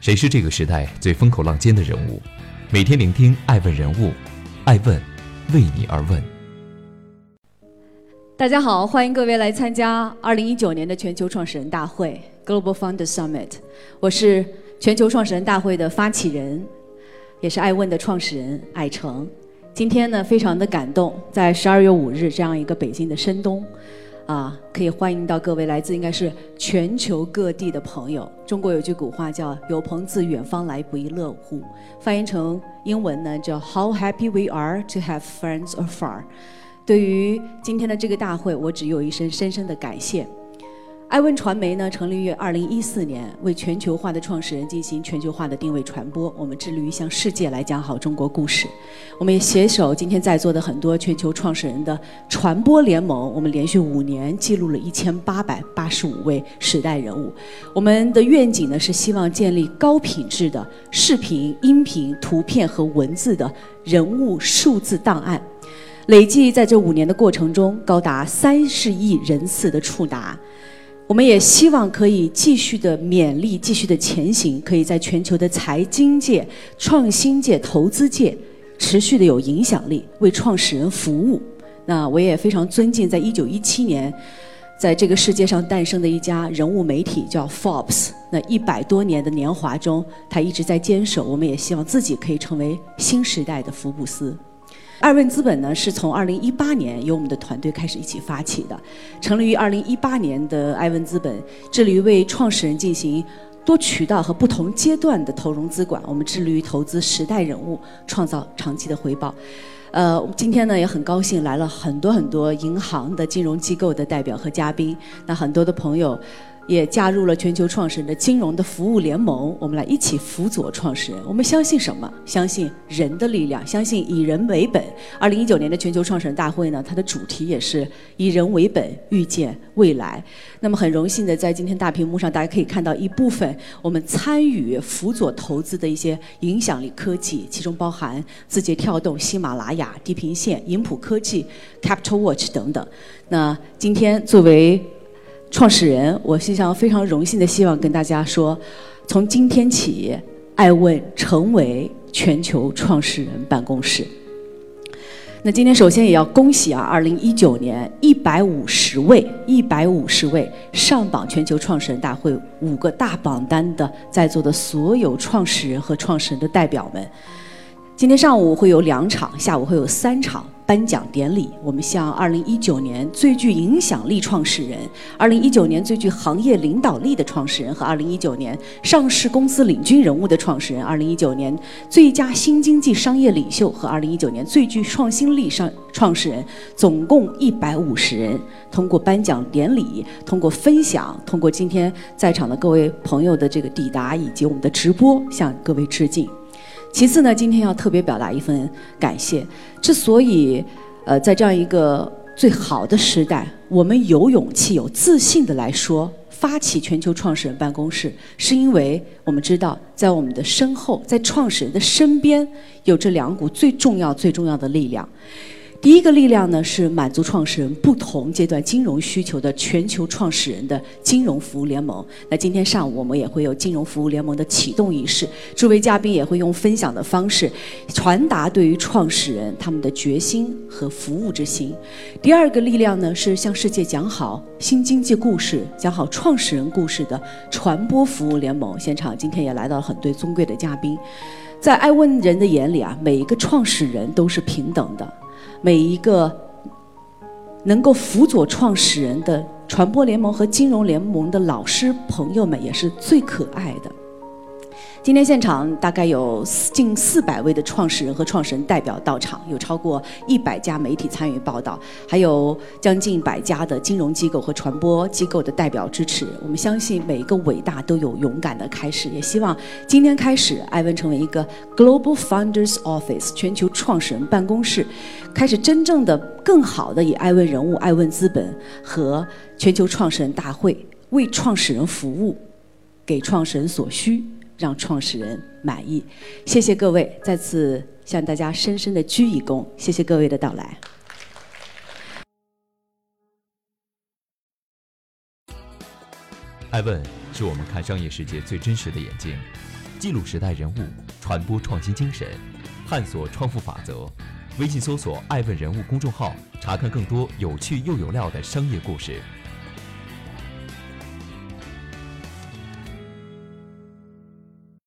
谁是这个时代最风口浪尖的人物？每天聆听爱问人物，爱问为你而问。大家好，欢迎各位来参加二零一九年的全球创始人大会 （Global Founder Summit）。我是全球创始人大会的发起人，也是爱问的创始人艾诚。今天呢，非常的感动，在十二月五日这样一个北京的深冬。啊，可以欢迎到各位来自应该是全球各地的朋友。中国有句古话叫“有朋自远方来，不亦乐乎”，翻译成英文呢叫 “How happy we are to have friends afar”。对于今天的这个大会，我只有一声深深的感谢。爱问传媒呢，成立于二零一四年，为全球化的创始人进行全球化的定位传播。我们致力于向世界来讲好中国故事。我们也携手今天在座的很多全球创始人的传播联盟，我们连续五年记录了一千八百八十五位时代人物。我们的愿景呢，是希望建立高品质的视频、音频、图片和文字的人物数字档案，累计在这五年的过程中，高达三十亿人次的触达。我们也希望可以继续的勉励，继续的前行，可以在全球的财经界、创新界、投资界持续的有影响力，为创始人服务。那我也非常尊敬，在一九一七年，在这个世界上诞生的一家人物媒体叫 Forbes。那一百多年的年华中，他一直在坚守。我们也希望自己可以成为新时代的福布斯。爱问资本呢，是从二零一八年由我们的团队开始一起发起的。成立于二零一八年的爱问资本，致力于为创始人进行多渠道和不同阶段的投融资管。我们致力于投资时代人物，创造长期的回报。呃，今天呢也很高兴来了很多很多银行的金融机构的代表和嘉宾。那很多的朋友。也加入了全球创始人的金融的服务联盟，我们来一起辅佐创始人。我们相信什么？相信人的力量，相信以人为本。二零一九年的全球创始人大会呢，它的主题也是以人为本，预见未来。那么很荣幸的在今天大屏幕上，大家可以看到一部分我们参与辅佐投资的一些影响力科技，其中包含字节跳动、喜马拉雅、地平线、银普科技、Capital Watch 等等。那今天作为创始人，我非常非常荣幸的希望跟大家说，从今天起，爱问成为全球创始人办公室。那今天首先也要恭喜啊，二零一九年一百五十位、一百五十位上榜全球创始人大会五个大榜单的在座的所有创始人和创始人的代表们。今天上午会有两场，下午会有三场。颁奖典礼，我们向2019年最具影响力创始人、2019年最具行业领导力的创始人和2019年上市公司领军人物的创始人、2019年最佳新经济商业领袖和2019年最具创新力上创始人，总共150人，通过颁奖典礼，通过分享，通过今天在场的各位朋友的这个抵达以及我们的直播，向各位致敬。其次呢，今天要特别表达一份感谢。之所以，呃，在这样一个最好的时代，我们有勇气、有自信的来说，发起全球创始人办公室，是因为我们知道，在我们的身后，在创始人的身边，有这两股最重要、最重要的力量。第一个力量呢，是满足创始人不同阶段金融需求的全球创始人的金融服务联盟。那今天上午我们也会有金融服务联盟的启动仪式，诸位嘉宾也会用分享的方式传达对于创始人他们的决心和服务之心。第二个力量呢，是向世界讲好新经济故事、讲好创始人故事的传播服务联盟。现场今天也来到了很多尊贵的嘉宾，在爱问人的眼里啊，每一个创始人都是平等的。每一个能够辅佐创始人的传播联盟和金融联盟的老师朋友们，也是最可爱的。今天现场大概有近四百位的创始人和创始人代表到场，有超过一百家媒体参与报道，还有将近百家的金融机构和传播机构的代表支持。我们相信每一个伟大都有勇敢的开始，也希望今天开始，艾文成为一个 Global Founders Office 全球创始人办公室，开始真正的、更好的以艾问人物、艾问资本和全球创始人大会为创始人服务，给创始人所需。让创始人满意，谢谢各位，再次向大家深深的鞠一躬，谢谢各位的到来。爱问是我们看商业世界最真实的眼睛，记录时代人物，传播创新精神，探索创富法则。微信搜索“爱问人物”公众号，查看更多有趣又有料的商业故事。